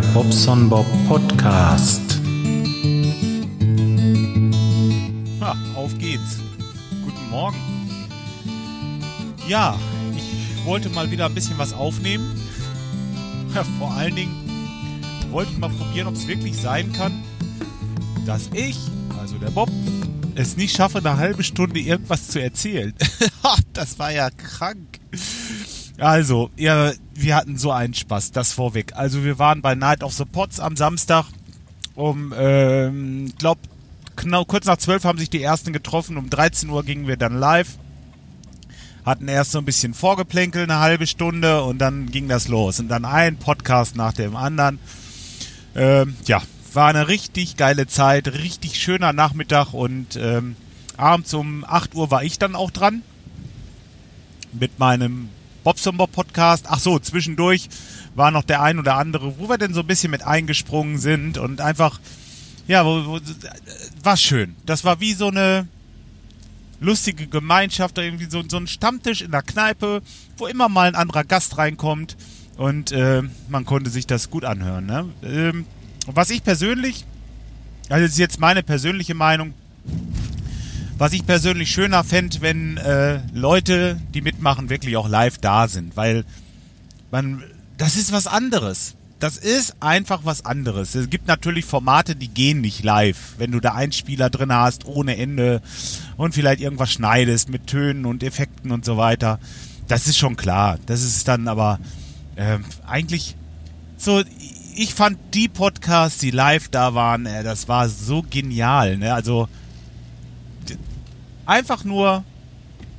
Bobson Bob Podcast. Ha, auf geht's. Guten Morgen. Ja, ich wollte mal wieder ein bisschen was aufnehmen. Vor allen Dingen wollte ich mal probieren, ob es wirklich sein kann, dass ich, also der Bob, es nicht schaffe, eine halbe Stunde irgendwas zu erzählen. das war ja krank. Also, ja, wir hatten so einen Spaß, das vorweg. Also wir waren bei Night of the Pots am Samstag um, ähm, glaub, genau, kurz nach zwölf haben sich die ersten getroffen. Um 13 Uhr gingen wir dann live. Hatten erst so ein bisschen Vorgeplänkel, eine halbe Stunde und dann ging das los. Und dann ein Podcast nach dem anderen. Ähm, ja, war eine richtig geile Zeit, richtig schöner Nachmittag und ähm, abends um 8 Uhr war ich dann auch dran mit meinem Bobson Bob Podcast. Ach so, zwischendurch war noch der ein oder andere, wo wir denn so ein bisschen mit eingesprungen sind und einfach, ja, wo, wo, war schön. Das war wie so eine lustige Gemeinschaft, irgendwie so, so ein Stammtisch in der Kneipe, wo immer mal ein anderer Gast reinkommt und äh, man konnte sich das gut anhören. Ne? Ähm, was ich persönlich, also das ist jetzt meine persönliche Meinung, was ich persönlich schöner fände, wenn äh, Leute, die mitmachen, wirklich auch live da sind, weil man, das ist was anderes. Das ist einfach was anderes. Es gibt natürlich Formate, die gehen nicht live. Wenn du da einen Spieler drin hast, ohne Ende und vielleicht irgendwas schneidest mit Tönen und Effekten und so weiter. Das ist schon klar. Das ist dann aber äh, eigentlich so, ich fand die Podcasts, die live da waren, äh, das war so genial. Ne? Also einfach nur,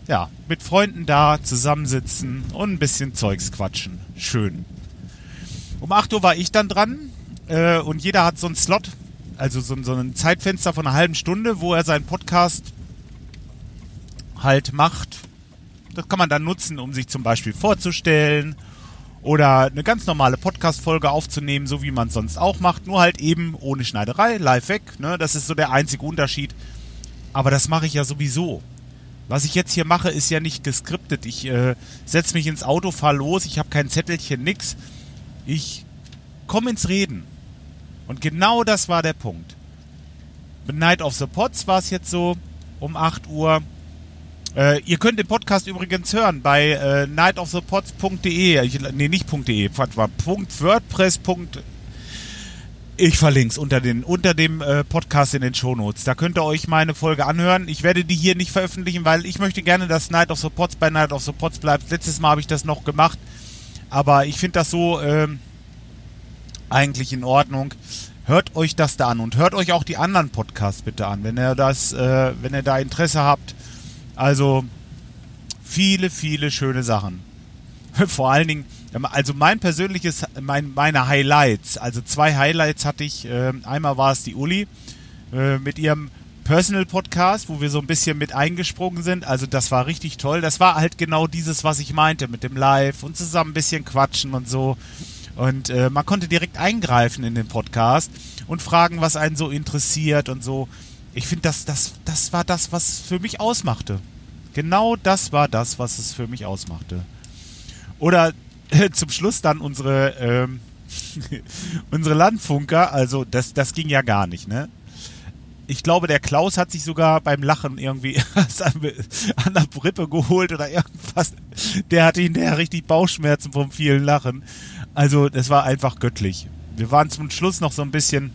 ja, mit Freunden da zusammensitzen und ein bisschen Zeugs quatschen. Schön. Um 8 Uhr war ich dann dran äh, und jeder hat so einen Slot, also so, so ein Zeitfenster von einer halben Stunde, wo er seinen Podcast halt macht. Das kann man dann nutzen, um sich zum Beispiel vorzustellen oder eine ganz normale Podcast-Folge aufzunehmen, so wie man es sonst auch macht, nur halt eben ohne Schneiderei, live weg. Ne? Das ist so der einzige Unterschied. Aber das mache ich ja sowieso. Was ich jetzt hier mache, ist ja nicht geskriptet. Ich äh, setze mich ins Auto, fahre los, ich habe kein Zettelchen, nix. Ich komme ins Reden. Und genau das war der Punkt. Mit Night of the Pots war es jetzt so um 8 Uhr. Äh, ihr könnt den Podcast übrigens hören bei äh, nightofthepots.de. Nee, nicht .de, .wordpress.de ich verlinke es unter, unter dem äh, Podcast in den Shownotes. Da könnt ihr euch meine Folge anhören. Ich werde die hier nicht veröffentlichen, weil ich möchte gerne, dass Night of the Pots bei Night of the Pots bleibt. Letztes Mal habe ich das noch gemacht. Aber ich finde das so ähm, eigentlich in Ordnung. Hört euch das da an und hört euch auch die anderen Podcasts bitte an, wenn ihr das, äh, wenn ihr da Interesse habt. Also viele, viele schöne Sachen. Vor allen Dingen also mein persönliches, mein, meine Highlights, also zwei Highlights hatte ich. Äh, einmal war es die Uli äh, mit ihrem Personal Podcast, wo wir so ein bisschen mit eingesprungen sind. Also das war richtig toll. Das war halt genau dieses, was ich meinte mit dem Live und zusammen ein bisschen quatschen und so. Und äh, man konnte direkt eingreifen in den Podcast und fragen, was einen so interessiert und so. Ich finde, das, das, das war das, was für mich ausmachte. Genau das war das, was es für mich ausmachte. Oder zum Schluss dann unsere, ähm, unsere Landfunker, also das, das ging ja gar nicht, ne? Ich glaube, der Klaus hat sich sogar beim Lachen irgendwie an der Rippe geholt oder irgendwas. Der hatte hinterher richtig Bauchschmerzen vom vielen Lachen. Also, das war einfach göttlich. Wir waren zum Schluss noch so ein bisschen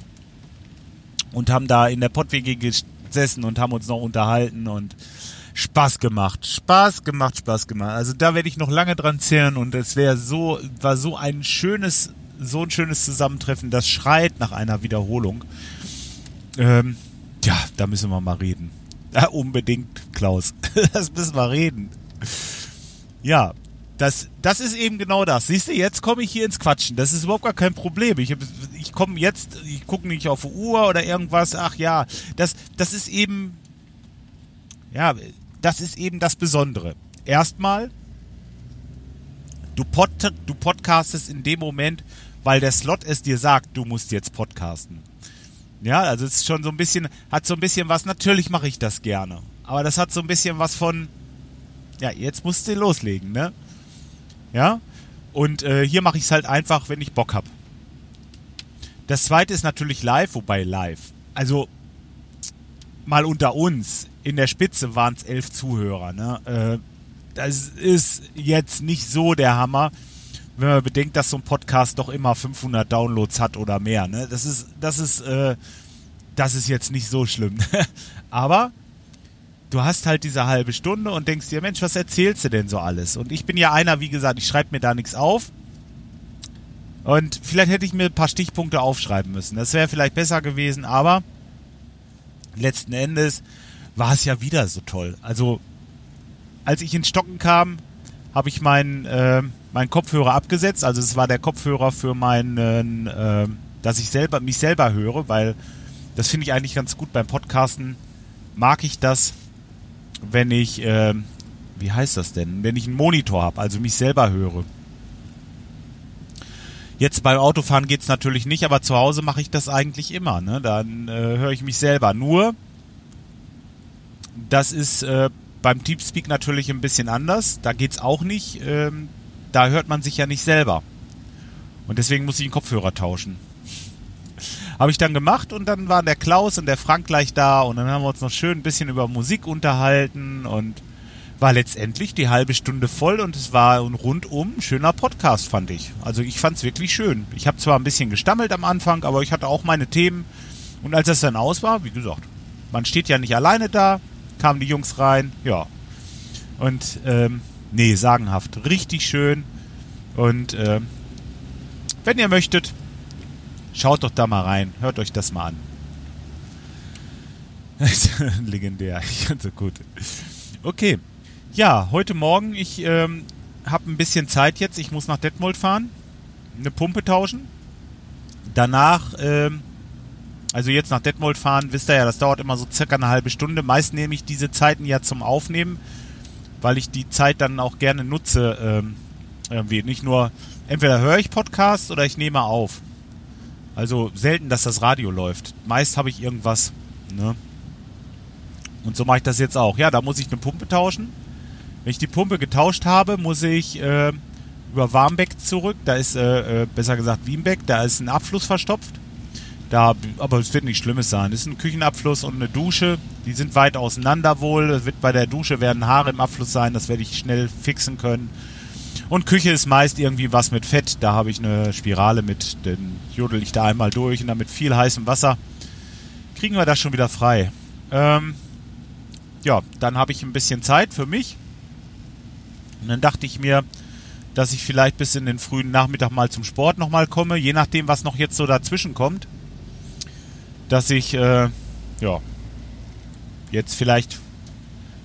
und haben da in der Pottwege gesessen und haben uns noch unterhalten und Spaß gemacht. Spaß gemacht, Spaß gemacht. Also da werde ich noch lange dran zehren und es wäre so, war so ein schönes, so ein schönes Zusammentreffen, das schreit nach einer Wiederholung. Ähm, ja, da müssen wir mal reden. Ja, unbedingt, Klaus. das müssen wir reden. Ja, das, das ist eben genau das. Siehst du, jetzt komme ich hier ins Quatschen. Das ist überhaupt gar kein Problem. Ich, ich komme jetzt, ich gucke nicht auf die Uhr oder irgendwas. Ach ja, das, das ist eben, ja, das ist eben das Besondere. Erstmal, du, pod, du podcastest in dem Moment, weil der Slot es dir sagt, du musst jetzt podcasten. Ja, also es ist schon so ein bisschen, hat so ein bisschen was, natürlich mache ich das gerne. Aber das hat so ein bisschen was von, ja, jetzt musst du loslegen, ne? Ja? Und äh, hier mache ich es halt einfach, wenn ich Bock habe. Das zweite ist natürlich live, wobei live. Also mal unter uns, in der Spitze waren es elf Zuhörer. Ne? Äh, das ist jetzt nicht so der Hammer, wenn man bedenkt, dass so ein Podcast doch immer 500 Downloads hat oder mehr. Ne? Das ist, das ist, äh, das ist jetzt nicht so schlimm. Aber du hast halt diese halbe Stunde und denkst dir, Mensch, was erzählst du denn so alles? Und ich bin ja einer, wie gesagt, ich schreibe mir da nichts auf. Und vielleicht hätte ich mir ein paar Stichpunkte aufschreiben müssen. Das wäre vielleicht besser gewesen, aber letzten Endes war es ja wieder so toll. Also, als ich ins Stocken kam, habe ich meinen äh, meinen Kopfhörer abgesetzt. Also es war der Kopfhörer für meinen, äh, dass ich selber mich selber höre, weil das finde ich eigentlich ganz gut beim Podcasten. Mag ich das, wenn ich, äh, wie heißt das denn, wenn ich einen Monitor habe, also mich selber höre. Jetzt beim Autofahren geht's natürlich nicht, aber zu Hause mache ich das eigentlich immer. Ne? Dann äh, höre ich mich selber. Nur, das ist äh, beim Teamspeak natürlich ein bisschen anders. Da geht's auch nicht. Ähm, da hört man sich ja nicht selber. Und deswegen muss ich den Kopfhörer tauschen. Habe ich dann gemacht und dann waren der Klaus und der Frank gleich da und dann haben wir uns noch schön ein bisschen über Musik unterhalten und war letztendlich die halbe Stunde voll und es war ein rundum schöner Podcast, fand ich. Also ich fand es wirklich schön. Ich habe zwar ein bisschen gestammelt am Anfang, aber ich hatte auch meine Themen und als das dann aus war, wie gesagt, man steht ja nicht alleine da, kamen die Jungs rein, ja. Und ähm, nee, sagenhaft, richtig schön und äh, wenn ihr möchtet, Schaut doch da mal rein. Hört euch das mal an. Legendär. Ich so gut. Okay. Ja, heute Morgen, ich ähm, habe ein bisschen Zeit jetzt. Ich muss nach Detmold fahren. Eine Pumpe tauschen. Danach, ähm, also jetzt nach Detmold fahren, wisst ihr ja, das dauert immer so circa eine halbe Stunde. Meist nehme ich diese Zeiten ja zum Aufnehmen, weil ich die Zeit dann auch gerne nutze. Ähm, irgendwie nicht nur, entweder höre ich Podcasts oder ich nehme auf. Also selten, dass das Radio läuft. Meist habe ich irgendwas. Ne? Und so mache ich das jetzt auch. Ja, da muss ich eine Pumpe tauschen. Wenn ich die Pumpe getauscht habe, muss ich äh, über Warmbeck zurück. Da ist, äh, äh, besser gesagt, Wienbeck. Da ist ein Abfluss verstopft. Da, aber es wird nichts Schlimmes sein. Es ist ein Küchenabfluss und eine Dusche. Die sind weit auseinander wohl. Es wird bei der Dusche werden Haare im Abfluss sein. Das werde ich schnell fixen können. Und Küche ist meist irgendwie was mit Fett. Da habe ich eine Spirale mit, dann jodel ich da einmal durch und dann mit viel heißem Wasser kriegen wir das schon wieder frei. Ähm, ja, dann habe ich ein bisschen Zeit für mich. Und dann dachte ich mir, dass ich vielleicht bis in den frühen Nachmittag mal zum Sport nochmal komme, je nachdem, was noch jetzt so dazwischen kommt. Dass ich, äh, ja, jetzt vielleicht,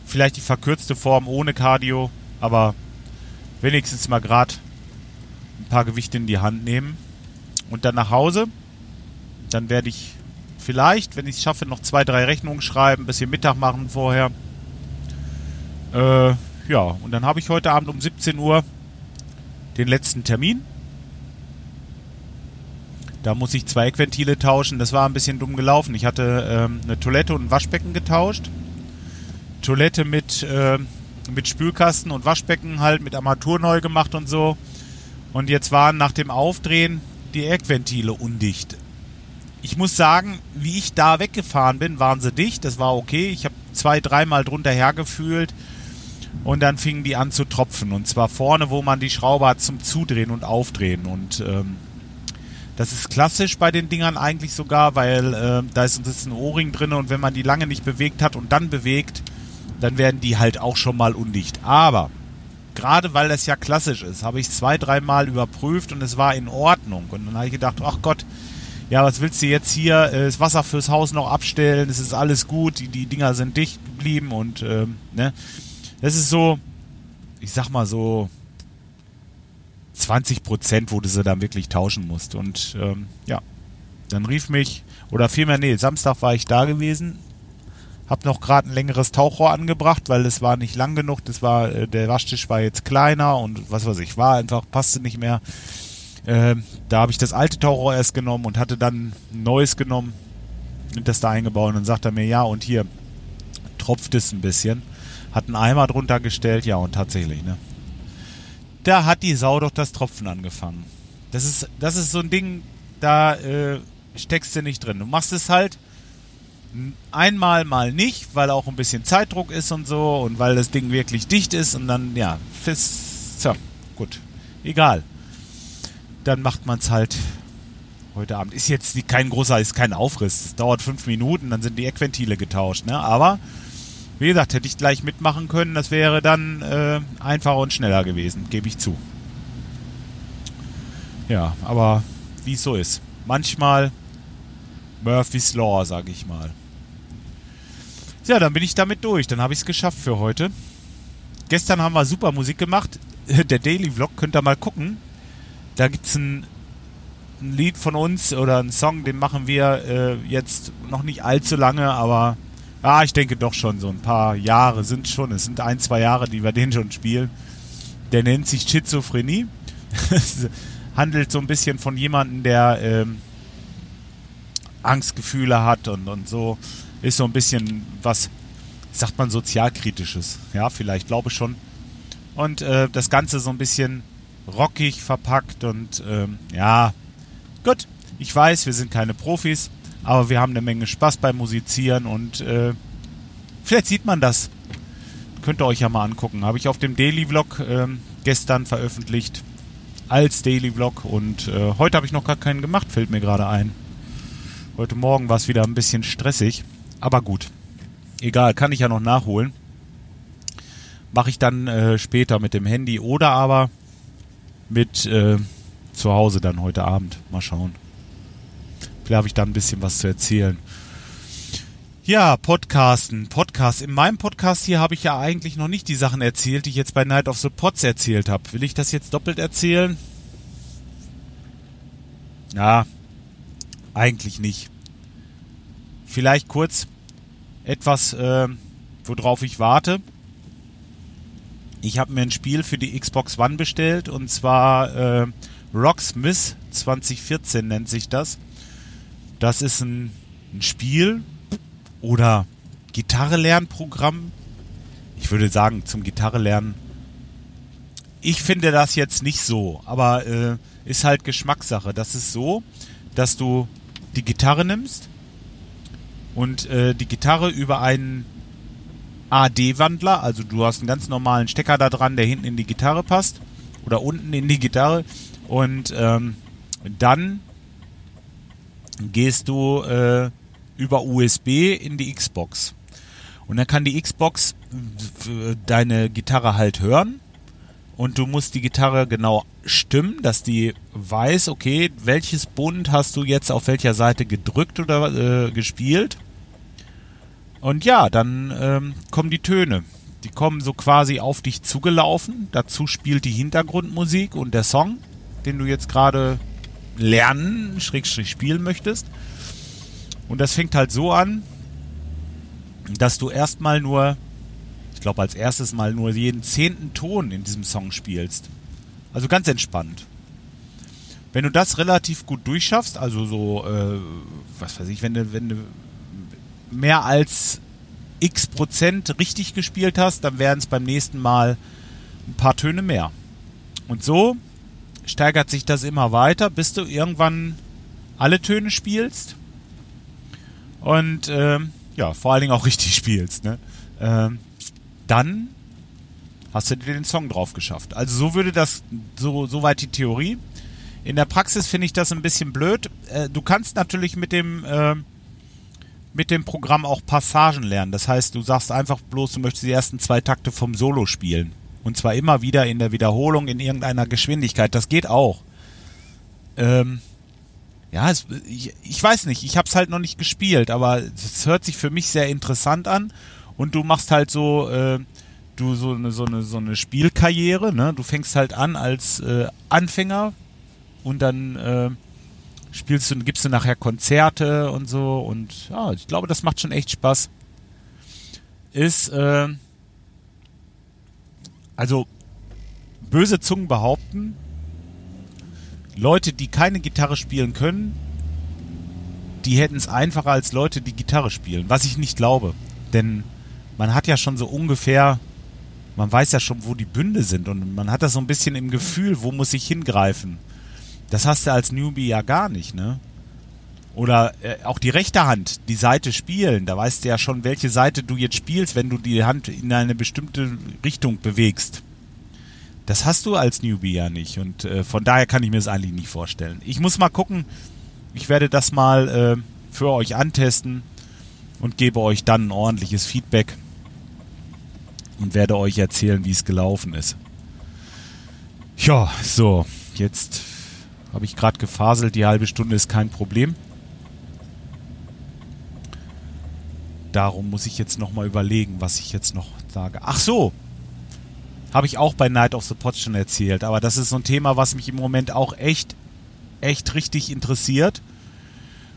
vielleicht die verkürzte Form ohne Cardio, aber wenigstens mal gerade ein paar Gewichte in die Hand nehmen und dann nach Hause. Dann werde ich vielleicht, wenn ich es schaffe, noch zwei, drei Rechnungen schreiben, ein bisschen Mittag machen vorher. Äh, ja, und dann habe ich heute Abend um 17 Uhr den letzten Termin. Da muss ich zwei Eckventile tauschen. Das war ein bisschen dumm gelaufen. Ich hatte ähm, eine Toilette und ein Waschbecken getauscht. Toilette mit äh, mit Spülkasten und Waschbecken halt mit Armatur neu gemacht und so. Und jetzt waren nach dem Aufdrehen die Eckventile undicht. Ich muss sagen, wie ich da weggefahren bin, waren sie dicht. Das war okay. Ich habe zwei, dreimal drunter hergefühlt und dann fingen die an zu tropfen. Und zwar vorne, wo man die Schraube hat zum Zudrehen und Aufdrehen. Und ähm, das ist klassisch bei den Dingern eigentlich sogar, weil äh, da ist, ist ein O-Ring drin und wenn man die lange nicht bewegt hat und dann bewegt, dann werden die halt auch schon mal undicht. Aber gerade weil das ja klassisch ist, habe ich zwei, dreimal überprüft und es war in Ordnung. Und dann habe ich gedacht, ach Gott, ja, was willst du jetzt hier? Äh, das Wasser fürs Haus noch abstellen, es ist alles gut, die, die Dinger sind dicht geblieben und ähm, ne. Das ist so, ich sag mal so 20 Prozent, wo du sie dann wirklich tauschen musst. Und ähm, ja, dann rief mich, oder vielmehr, nee, Samstag war ich da gewesen, hab noch gerade ein längeres Tauchrohr angebracht, weil es war nicht lang genug. Das war, äh, der Waschtisch war jetzt kleiner und was weiß ich, war einfach, passte nicht mehr. Äh, da habe ich das alte Tauchrohr erst genommen und hatte dann ein neues genommen und das da eingebaut. Und dann sagt er mir, ja, und hier tropft es ein bisschen. Hat einen Eimer drunter gestellt, ja, und tatsächlich, ne? Da hat die Sau doch das Tropfen angefangen. Das ist, das ist so ein Ding, da äh, steckst du nicht drin. Du machst es halt einmal mal nicht, weil auch ein bisschen Zeitdruck ist und so und weil das Ding wirklich dicht ist und dann, ja, fürs, so, gut, egal. Dann macht man es halt heute Abend. Ist jetzt kein großer, ist kein Aufriss. Es dauert fünf Minuten, dann sind die Eckventile getauscht, ne? Aber, wie gesagt, hätte ich gleich mitmachen können, das wäre dann äh, einfacher und schneller gewesen, gebe ich zu. Ja, aber wie es so ist. Manchmal Murphy's Law, sag ich mal. Ja, dann bin ich damit durch. Dann habe ich es geschafft für heute. Gestern haben wir super Musik gemacht. Der Daily Vlog könnt ihr mal gucken. Da gibt es ein, ein, Lied von uns oder einen Song, den machen wir äh, jetzt noch nicht allzu lange, aber ah, ich denke doch schon so ein paar Jahre sind schon. Es sind ein, zwei Jahre, die wir den schon spielen. Der nennt sich Schizophrenie. handelt so ein bisschen von jemandem, der ähm, Angstgefühle hat und, und so ist so ein bisschen was, sagt man, sozialkritisches. Ja, vielleicht, glaube ich schon. Und äh, das Ganze so ein bisschen rockig verpackt und ähm, ja, gut. Ich weiß, wir sind keine Profis, aber wir haben eine Menge Spaß beim Musizieren und äh, vielleicht sieht man das. Könnt ihr euch ja mal angucken. Habe ich auf dem Daily Vlog äh, gestern veröffentlicht als Daily Vlog und äh, heute habe ich noch gar keinen gemacht, fällt mir gerade ein. Heute Morgen war es wieder ein bisschen stressig, aber gut. Egal, kann ich ja noch nachholen. Mache ich dann äh, später mit dem Handy oder aber mit äh, zu Hause dann heute Abend. Mal schauen. Vielleicht habe ich da ein bisschen was zu erzählen. Ja, Podcasten, Podcast. In meinem Podcast hier habe ich ja eigentlich noch nicht die Sachen erzählt, die ich jetzt bei Night of the Pods erzählt habe. Will ich das jetzt doppelt erzählen? Ja, eigentlich nicht. Vielleicht kurz etwas, äh, worauf ich warte. Ich habe mir ein Spiel für die Xbox One bestellt und zwar äh, Rocksmith 2014 nennt sich das. Das ist ein, ein Spiel, oder Gitarre-Lernprogramm. Ich würde sagen, zum Gitarre lernen. Ich finde das jetzt nicht so, aber äh, ist halt Geschmackssache. Das ist so, dass du die Gitarre nimmst und äh, die Gitarre über einen AD-Wandler, also du hast einen ganz normalen Stecker da dran, der hinten in die Gitarre passt oder unten in die Gitarre und ähm, dann gehst du äh, über USB in die Xbox. Und dann kann die Xbox deine Gitarre halt hören und du musst die Gitarre genau stimmen, dass die weiß, okay, welches Bund hast du jetzt auf welcher Seite gedrückt oder äh, gespielt. Und ja, dann ähm, kommen die Töne. Die kommen so quasi auf dich zugelaufen. Dazu spielt die Hintergrundmusik und der Song, den du jetzt gerade lernen, schrägstrich spielen möchtest. Und das fängt halt so an, dass du erstmal nur, ich glaube als erstes mal nur jeden zehnten Ton in diesem Song spielst. Also ganz entspannt. Wenn du das relativ gut durchschaffst, also so, äh, was weiß ich, wenn du, wenn du mehr als x Prozent richtig gespielt hast, dann werden es beim nächsten Mal ein paar Töne mehr. Und so steigert sich das immer weiter, bis du irgendwann alle Töne spielst und ähm, ja, vor allen Dingen auch richtig spielst, ne? Ähm, dann hast du dir den Song drauf geschafft. Also so würde das, so, so weit die Theorie. In der Praxis finde ich das ein bisschen blöd. Äh, du kannst natürlich mit dem, äh, mit dem Programm auch Passagen lernen. Das heißt, du sagst einfach bloß, du möchtest die ersten zwei Takte vom Solo spielen. Und zwar immer wieder in der Wiederholung in irgendeiner Geschwindigkeit. Das geht auch. Ähm, ja, es, ich, ich weiß nicht, ich habe es halt noch nicht gespielt, aber es hört sich für mich sehr interessant an und du machst halt so, äh, du so eine, so eine, so eine Spielkarriere, ne? Du fängst halt an als äh, Anfänger und dann äh, spielst du, gibst du nachher Konzerte und so und ja, ich glaube, das macht schon echt Spaß. Ist, äh, also böse Zungen behaupten, Leute, die keine Gitarre spielen können, die hätten es einfacher als Leute, die Gitarre spielen. Was ich nicht glaube. Denn man hat ja schon so ungefähr, man weiß ja schon, wo die Bünde sind und man hat das so ein bisschen im Gefühl, wo muss ich hingreifen. Das hast du als Newbie ja gar nicht, ne? Oder äh, auch die rechte Hand, die Seite spielen. Da weißt du ja schon, welche Seite du jetzt spielst, wenn du die Hand in eine bestimmte Richtung bewegst. Das hast du als Newbie ja nicht. Und äh, von daher kann ich mir das eigentlich nicht vorstellen. Ich muss mal gucken. Ich werde das mal äh, für euch antesten und gebe euch dann ein ordentliches Feedback und werde euch erzählen, wie es gelaufen ist. Ja, so, jetzt habe ich gerade gefaselt. Die halbe Stunde ist kein Problem. Darum muss ich jetzt nochmal überlegen, was ich jetzt noch sage. Ach so, habe ich auch bei Night of the Pots schon erzählt, aber das ist so ein Thema, was mich im Moment auch echt, echt richtig interessiert.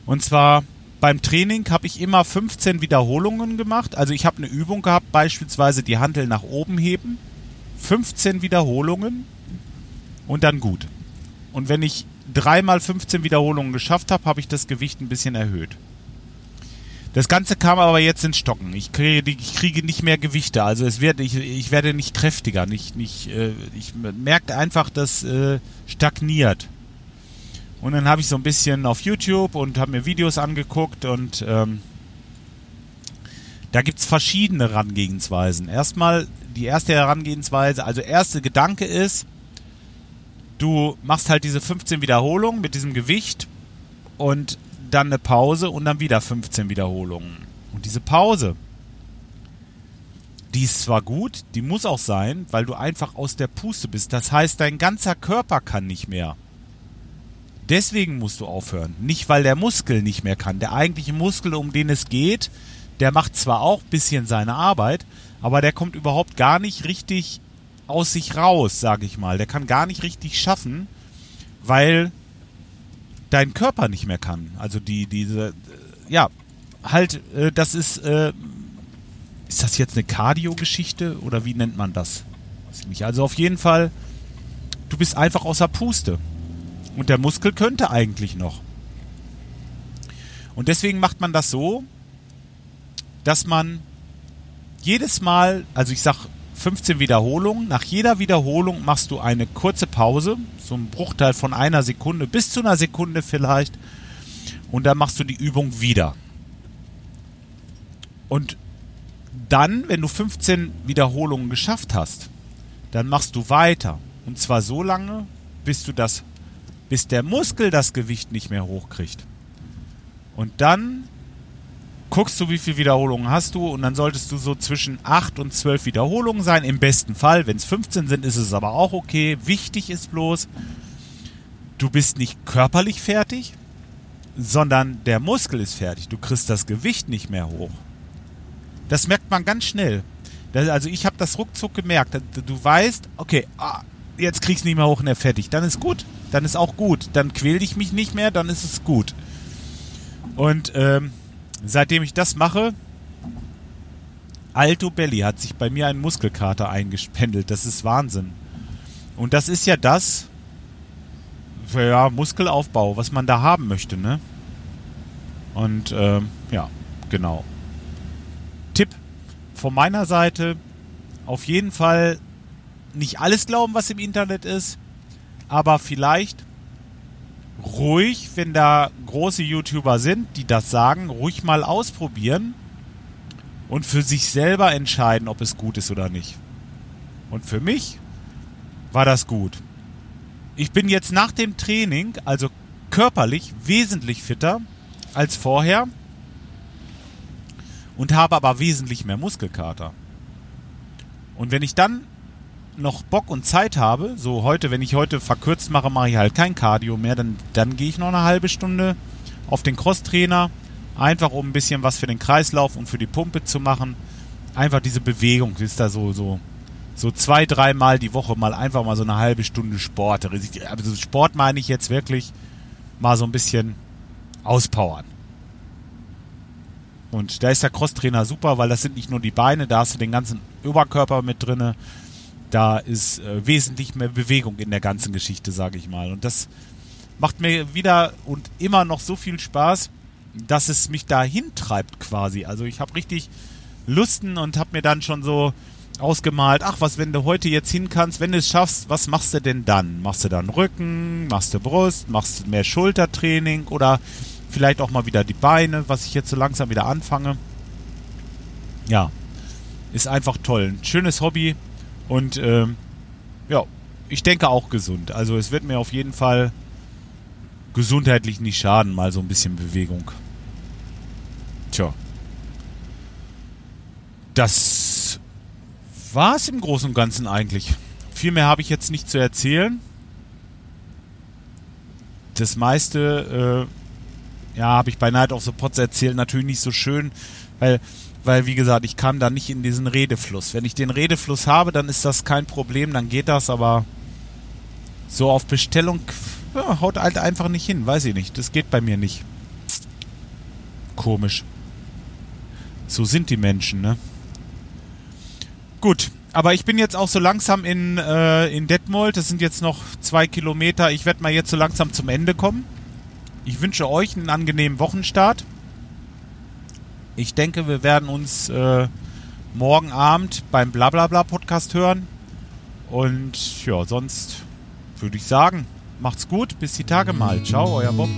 Und zwar beim Training habe ich immer 15 Wiederholungen gemacht. Also ich habe eine Übung gehabt, beispielsweise die Handel nach oben heben. 15 Wiederholungen und dann gut. Und wenn ich dreimal 15 Wiederholungen geschafft habe, habe ich das Gewicht ein bisschen erhöht. Das Ganze kam aber jetzt ins Stocken. Ich kriege, ich kriege nicht mehr Gewichte. Also es wird, ich, ich werde nicht kräftiger. Nicht, nicht, äh, ich merke einfach, dass äh, stagniert. Und dann habe ich so ein bisschen auf YouTube und habe mir Videos angeguckt und ähm, da gibt es verschiedene Herangehensweisen. Erstmal die erste Herangehensweise, also erste Gedanke ist, du machst halt diese 15 Wiederholungen mit diesem Gewicht und dann eine Pause und dann wieder 15 Wiederholungen. Und diese Pause, die ist zwar gut, die muss auch sein, weil du einfach aus der Puste bist. Das heißt, dein ganzer Körper kann nicht mehr. Deswegen musst du aufhören. Nicht, weil der Muskel nicht mehr kann. Der eigentliche Muskel, um den es geht, der macht zwar auch ein bisschen seine Arbeit, aber der kommt überhaupt gar nicht richtig aus sich raus, sage ich mal. Der kann gar nicht richtig schaffen, weil dein Körper nicht mehr kann. Also die, diese, äh, ja, halt, äh, das ist, äh, ist das jetzt eine Cardio-Geschichte oder wie nennt man das? Also auf jeden Fall, du bist einfach außer Puste. Und der Muskel könnte eigentlich noch. Und deswegen macht man das so, dass man jedes Mal, also ich sag 15 Wiederholungen. Nach jeder Wiederholung machst du eine kurze Pause, so ein Bruchteil von einer Sekunde bis zu einer Sekunde vielleicht. Und dann machst du die Übung wieder. Und dann, wenn du 15 Wiederholungen geschafft hast, dann machst du weiter. Und zwar so lange, bis du das, bis der Muskel das Gewicht nicht mehr hochkriegt. Und dann guckst du, wie viele Wiederholungen hast du und dann solltest du so zwischen 8 und 12 Wiederholungen sein. Im besten Fall, wenn es 15 sind, ist es aber auch okay. Wichtig ist bloß, du bist nicht körperlich fertig, sondern der Muskel ist fertig. Du kriegst das Gewicht nicht mehr hoch. Das merkt man ganz schnell. Das, also ich habe das ruckzuck gemerkt. Du weißt, okay, ah, jetzt kriegst du nicht mehr hoch und er fertig. Dann ist gut. Dann ist auch gut. Dann quäl ich mich nicht mehr, dann ist es gut. Und ähm, seitdem ich das mache, Alto Belly hat sich bei mir ein Muskelkater eingespendelt. Das ist Wahnsinn. Und das ist ja das, ja, Muskelaufbau, was man da haben möchte, ne? Und ähm, ja, genau. Tipp von meiner Seite, auf jeden Fall nicht alles glauben, was im Internet ist, aber vielleicht ruhig, wenn da große YouTuber sind, die das sagen, ruhig mal ausprobieren und für sich selber entscheiden, ob es gut ist oder nicht. Und für mich war das gut. Ich bin jetzt nach dem Training, also körperlich, wesentlich fitter als vorher und habe aber wesentlich mehr Muskelkater. Und wenn ich dann noch Bock und Zeit habe, so heute, wenn ich heute verkürzt mache, mache ich halt kein Cardio mehr, dann, dann gehe ich noch eine halbe Stunde auf den Crosstrainer, einfach um ein bisschen was für den Kreislauf und für die Pumpe zu machen. Einfach diese Bewegung ist da so, so, so zwei, dreimal die Woche mal einfach mal so eine halbe Stunde Sport. Also Sport meine ich jetzt wirklich mal so ein bisschen auspowern. Und da ist der Crosstrainer super, weil das sind nicht nur die Beine, da hast du den ganzen Oberkörper mit drinne da ist äh, wesentlich mehr Bewegung in der ganzen Geschichte, sage ich mal. Und das macht mir wieder und immer noch so viel Spaß, dass es mich dahin treibt quasi. Also ich habe richtig Lusten und habe mir dann schon so ausgemalt, ach, was, wenn du heute jetzt hin kannst, wenn du es schaffst, was machst du denn dann? Machst du dann Rücken, machst du Brust, machst du mehr Schultertraining oder vielleicht auch mal wieder die Beine, was ich jetzt so langsam wieder anfange. Ja, ist einfach toll. Ein schönes Hobby und ähm, ja, ich denke auch gesund. Also es wird mir auf jeden Fall gesundheitlich nicht schaden, mal so ein bisschen Bewegung. Tja. Das war es im Großen und Ganzen eigentlich. Viel mehr habe ich jetzt nicht zu erzählen. Das meiste, äh, ja, habe ich bei Night of the Pots erzählt, natürlich nicht so schön, weil, weil, wie gesagt, ich kam da nicht in diesen Redefluss. Wenn ich den Redefluss habe, dann ist das kein Problem, dann geht das, aber so auf Bestellung ja, haut halt einfach nicht hin, weiß ich nicht. Das geht bei mir nicht. Komisch. So sind die Menschen, ne? Gut, aber ich bin jetzt auch so langsam in, äh, in Detmold. Das sind jetzt noch zwei Kilometer. Ich werde mal jetzt so langsam zum Ende kommen. Ich wünsche euch einen angenehmen Wochenstart. Ich denke, wir werden uns äh, morgen Abend beim Blablabla Podcast hören. Und ja, sonst würde ich sagen, macht's gut. Bis die Tage mal. Ciao, euer Bob.